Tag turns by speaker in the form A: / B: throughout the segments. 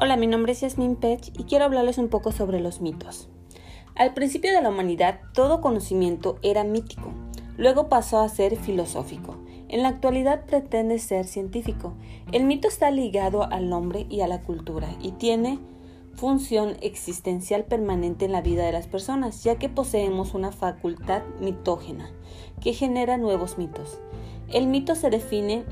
A: Hola, mi nombre es Yasmin Pech y quiero hablarles un poco sobre los mitos. Al principio de la humanidad, todo conocimiento era mítico, luego pasó a ser filosófico. En la actualidad pretende ser científico. El mito está ligado al hombre y a la cultura y tiene función existencial permanente en la vida de las personas, ya que poseemos una facultad mitógena que genera nuevos mitos. El mito se define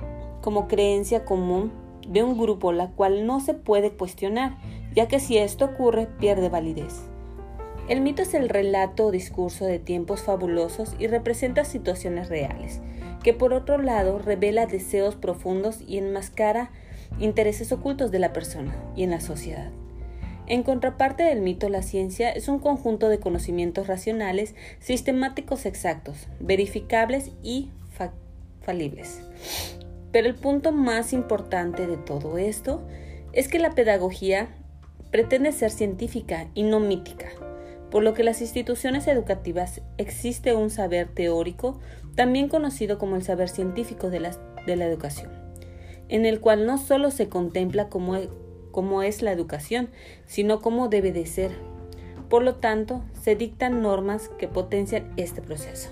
A: como creencia común de un grupo la cual no se puede cuestionar, ya que si esto ocurre pierde validez. El mito es el relato o discurso de tiempos fabulosos y representa situaciones reales, que por otro lado revela deseos profundos y enmascara intereses ocultos de la persona y en la sociedad. En contraparte del mito, la ciencia es un conjunto de conocimientos racionales, sistemáticos exactos, verificables y falibles. Pero el punto más importante de todo esto es que la pedagogía pretende ser científica y no mítica, por lo que las instituciones educativas existe un saber teórico, también conocido como el saber científico de la, educación, en el cual no solo se contempla cómo, cómo es la educación, sino cómo debe de ser. Por lo tanto, se dictan normas que potencian este proceso.